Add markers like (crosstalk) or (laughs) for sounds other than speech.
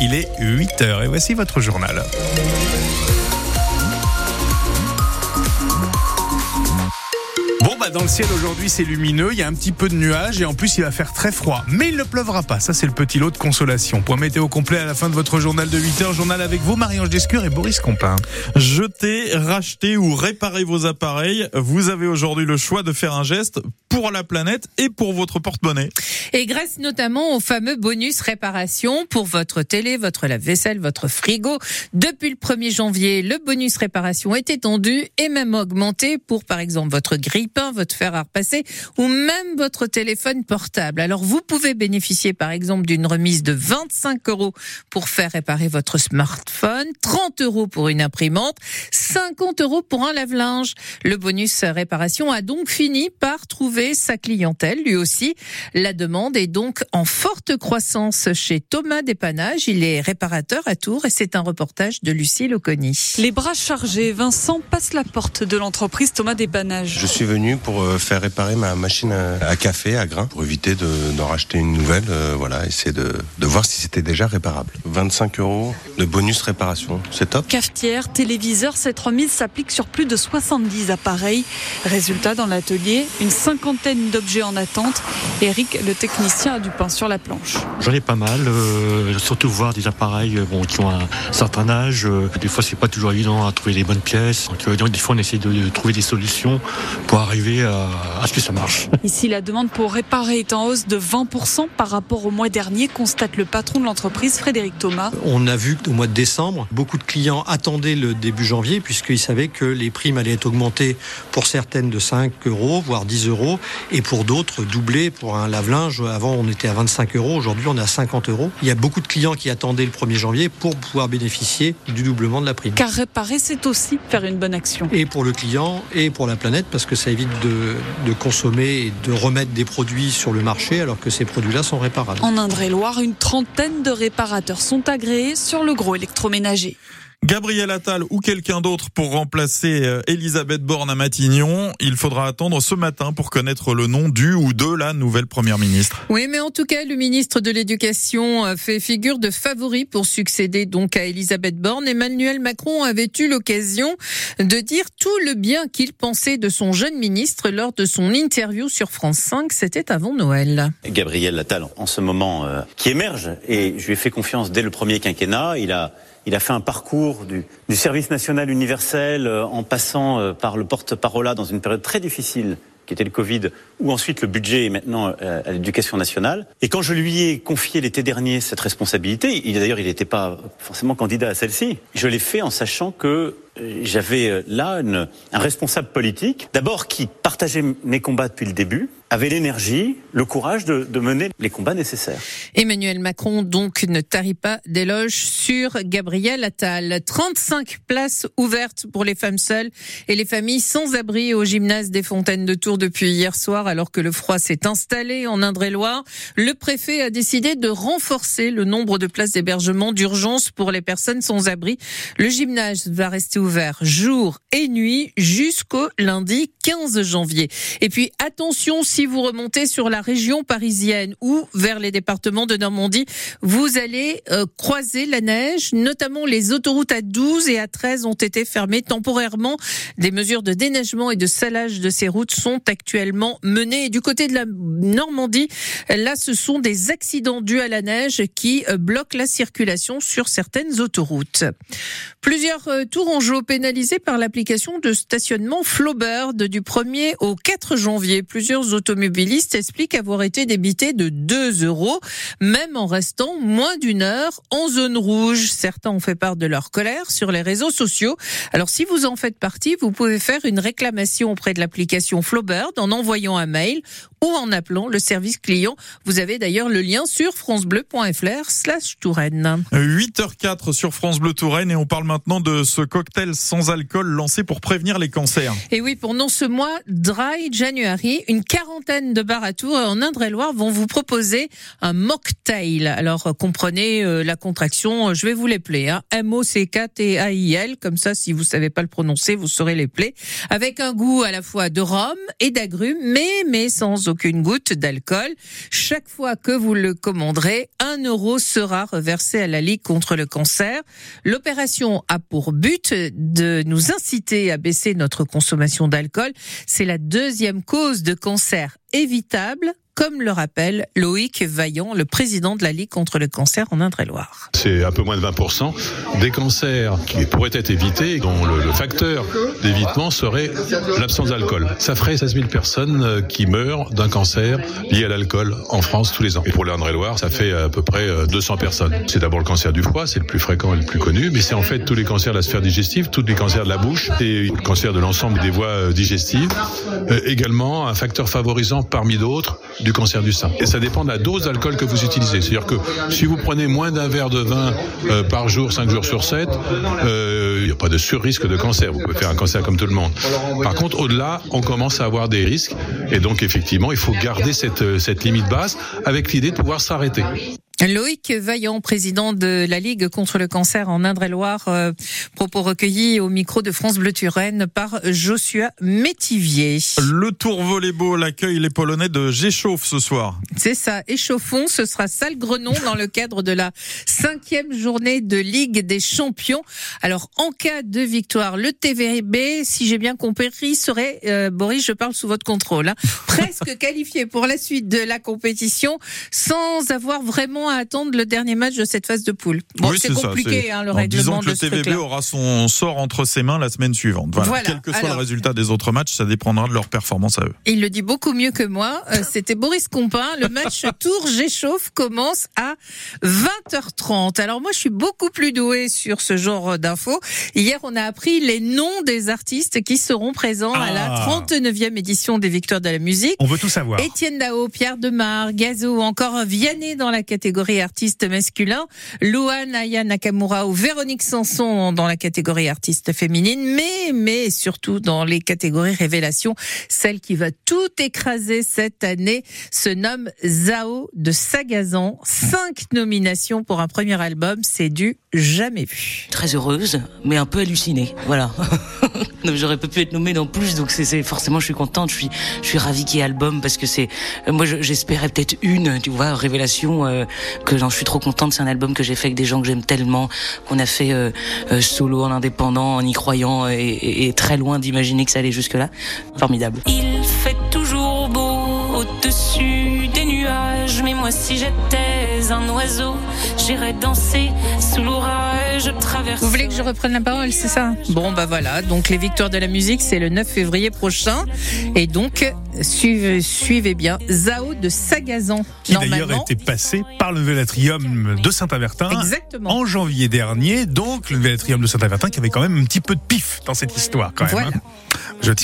il est 8h et voici votre journal. Bah dans le ciel aujourd'hui c'est lumineux, il y a un petit peu de nuages et en plus il va faire très froid. Mais il ne pleuvra pas, ça c'est le petit lot de consolation. Point météo complet à la fin de votre journal de 8h, journal avec vous Marie-Ange Descure et Boris Compin. Jetez, rachetez ou réparez vos appareils, vous avez aujourd'hui le choix de faire un geste pour la planète et pour votre porte-monnaie. Et grâce notamment au fameux bonus réparation pour votre télé, votre lave-vaisselle, votre frigo. Depuis le 1er janvier, le bonus réparation est étendu et même augmenté pour par exemple votre grille-pain, votre fer à repasser ou même votre téléphone portable. Alors vous pouvez bénéficier par exemple d'une remise de 25 euros pour faire réparer votre smartphone, 30 euros pour une imprimante, 50 euros pour un lave-linge. Le bonus réparation a donc fini par trouver sa clientèle lui aussi. La demande est donc en forte croissance chez Thomas Dépannage. Il est réparateur à Tours et c'est un reportage de Lucie Oconi. Les bras chargés, Vincent passe la porte de l'entreprise Thomas Dépannage. Je suis venu pour euh, faire réparer ma machine à café à grains pour éviter d'en racheter une nouvelle. Euh, voilà, essayer de, de voir si c'était déjà réparable. 25 euros de bonus réparation, c'est top. Cafetière, téléviseur, cette remise s'applique sur plus de 70 appareils. Résultat, dans l'atelier, une cinquantaine d'objets en attente. Eric, le technicien, a du pain sur la planche. J'en ai pas mal, euh, surtout voir des appareils bon, qui ont un certain âge. Des fois, c'est pas toujours évident à trouver les bonnes pièces. Donc, euh, des fois, on essaie de, de trouver des solutions pour arriver à, à ce que ça marche. Ici, la demande pour réparer est en hausse de 20% par rapport au mois dernier, constate le patron de l'entreprise, Frédéric Thomas. On a vu qu'au mois de décembre, beaucoup de clients attendaient le début janvier puisqu'ils savaient que les primes allaient être augmentées pour certaines de 5 euros, voire 10 euros, et pour d'autres doublées pour un lave-linge. Avant, on était à 25 euros, aujourd'hui, on est à 50 euros. Il y a beaucoup de clients qui attendaient le 1er janvier pour pouvoir bénéficier du doublement de la prime. Car réparer, c'est aussi faire une bonne action. Et pour le client et pour la planète, parce que ça évite de, de consommer et de remettre des produits sur le marché alors que ces produits-là sont réparables. En Indre-et-Loire, une trentaine de réparateurs sont agréés sur le gros électroménager. Gabriel Attal ou quelqu'un d'autre pour remplacer euh, Elisabeth Borne à Matignon. Il faudra attendre ce matin pour connaître le nom du ou de la nouvelle première ministre. Oui, mais en tout cas, le ministre de l'Éducation euh, fait figure de favori pour succéder donc à Elisabeth Borne. Emmanuel Macron avait eu l'occasion de dire tout le bien qu'il pensait de son jeune ministre lors de son interview sur France 5. C'était avant Noël. Gabriel Attal, en ce moment, euh, qui émerge, et je lui ai fait confiance dès le premier quinquennat. Il a il a fait un parcours du, du service national universel euh, en passant euh, par le porte-parole dans une période très difficile qui était le Covid, ou ensuite le budget et maintenant euh, à l'éducation nationale. Et quand je lui ai confié l'été dernier cette responsabilité, il d'ailleurs il n'était pas forcément candidat à celle-ci, je l'ai fait en sachant que euh, j'avais euh, là une, un responsable politique, d'abord qui partageait mes combats depuis le début, avait l'énergie, le courage de, de, mener les combats nécessaires. Emmanuel Macron donc ne tarit pas d'éloges sur Gabriel Attal. 35 places ouvertes pour les femmes seules et les familles sans abri au gymnase des Fontaines de Tours depuis hier soir alors que le froid s'est installé en Indre-et-Loire. Le préfet a décidé de renforcer le nombre de places d'hébergement d'urgence pour les personnes sans abri. Le gymnase va rester ouvert jour et nuit jusqu'au lundi 15 janvier. Et puis attention si vous remontez sur la région parisienne ou vers les départements de Normandie, vous allez euh, croiser la neige, notamment les autoroutes à 12 et à 13 ont été fermées temporairement. Des mesures de déneigement et de salage de ces routes sont actuellement menées. Et du côté de la Normandie, là ce sont des accidents dus à la neige qui euh, bloquent la circulation sur certaines autoroutes. Plusieurs euh, tourangeaux pénalisés par l'application de stationnement Flowbird du 1er au 4 janvier. Plusieurs automobilistes expliquent avoir été débités de 2 euros, même en restant moins d'une heure en zone rouge. Certains ont fait part de leur colère sur les réseaux sociaux. Alors si vous en faites partie, vous pouvez faire une réclamation auprès de l'application Flowbird en envoyant un mail ou en appelant le service client. Vous avez d'ailleurs le lien sur francebleu.fr slash Touraine. 8h04 sur France Bleu Touraine et on parle maintenant de ce cocktail cocktail sans alcool lancé pour prévenir les cancers. Et oui, pendant ce mois Dry January, une quarantaine de bars en Indre-et-Loire vont vous proposer un mocktail. Alors euh, comprenez euh, la contraction, je vais vous l'épeler. Hein. M-O-C-K-T-A-I-L, comme ça si vous savez pas le prononcer, vous saurez l'épeler. Avec un goût à la fois de rhum et d'agrumes, mais, mais sans aucune goutte d'alcool. Chaque fois que vous le commanderez, un euro sera reversé à la Ligue contre le cancer. L'opération a pour but de nous inciter à baisser notre consommation d'alcool. C'est la deuxième cause de cancer évitable comme le rappelle Loïc Vaillant, le président de la Ligue contre le cancer en Indre-et-Loire. C'est un peu moins de 20% des cancers qui pourraient être évités, dont le, facteur d'évitement serait l'absence d'alcool. Ça ferait 16 000 personnes euh, qui meurent d'un cancer lié à l'alcool en France tous les ans. Et pour l'Indre-et-Loire, ça fait à peu près 200 personnes. C'est d'abord le cancer du foie, c'est le plus fréquent et le plus connu, mais c'est en fait tous les cancers de la sphère digestive, tous les cancers de la bouche et le cancer de l'ensemble des voies euh, digestives. Euh, également un facteur favorisant parmi d'autres cancer du sein. Et ça dépend de la dose d'alcool que vous utilisez. C'est-à-dire que si vous prenez moins d'un verre de vin euh, par jour, 5 jours sur 7, il n'y a pas de sur-risque de cancer. Vous pouvez faire un cancer comme tout le monde. Par contre, au-delà, on commence à avoir des risques. Et donc, effectivement, il faut garder cette, cette limite basse avec l'idée de pouvoir s'arrêter. Loïc Vaillant, président de la Ligue contre le cancer en Indre-et-Loire, euh, propos recueillis au micro de France Bleu Turenne par Joshua Métivier. Le Tour Volleyball accueille les Polonais de Géchauffe ce soir. C'est ça, échauffons, ce sera salle Grenon dans le cadre de la cinquième journée de Ligue des Champions. Alors, en cas de victoire, le TVB, si j'ai bien compris, serait, euh, Boris, je parle sous votre contrôle, hein, presque (laughs) qualifié pour la suite de la compétition sans avoir vraiment à attendre le dernier match de cette phase de poule. Bon, Oui, c'est ça, compliqué, c'est- hein, le en règlement disant que de le TVB aura son sort entre ses mains la semaine suivante. Voilà. Voilà. Quel que soit Alors- le résultat des autres matchs, ça dépendra de leur performance à eux. Il le dit beaucoup mieux que moi. Euh, C'était Boris Compin. Le match (laughs) Tour Géchauffe commence à 20h30. Alors moi, je suis beaucoup plus douée sur ce genre d'infos. Hier, on a appris les noms des artistes qui seront présents à la Ah. 39e édition des Victoires de la musique. On veut tout savoir. Étienne Dao, Pierre Demar, Gazo encore Vianney dans la catégorie artiste masculin, Luan Aya Nakamura ou Véronique Sanson dans la catégorie artiste féminine, mais, mais surtout dans les catégories révélation, celle qui va tout écraser cette année se nomme Zao de Sagazan. Cinq nominations pour un premier album, c'est du jamais vu. très heureuse, mais un peu hallucinée. Voilà. (laughs) J'aurais pas pu être nommée dans plus, donc c'est forcément je suis contente, je suis je suis ravie qu'il y ait album parce que c'est moi je- j'espérais peut-être une, tu vois, révélation euh, que j'en suis trop contente. C'est un album que j'ai fait avec des gens que j'aime tellement, qu'on a fait euh, euh, solo en indépendant, en y croyant et, et- et très loin d'imaginer que ça allait jusque là. Formidable. Il fait toujours beau au-dessus mais moi si j'étais un oiseau, j'irais danser sous l'orage, traverser. Vous voulez que je reprenne la parole, c'est ça? Bon, bah voilà. Donc les victoires de la musique, c'est le 9 février prochain. Et donc, suivez, suivez bien Zao de Sagazan. Qui d'ailleurs était passé par le nouvel atrium de Saint-Avertin Exactement. en janvier dernier. Donc le nouvel atrium de Saint-Avertin qui avait quand même un petit peu de pif dans cette histoire quand même. Voilà. hein. Je tiens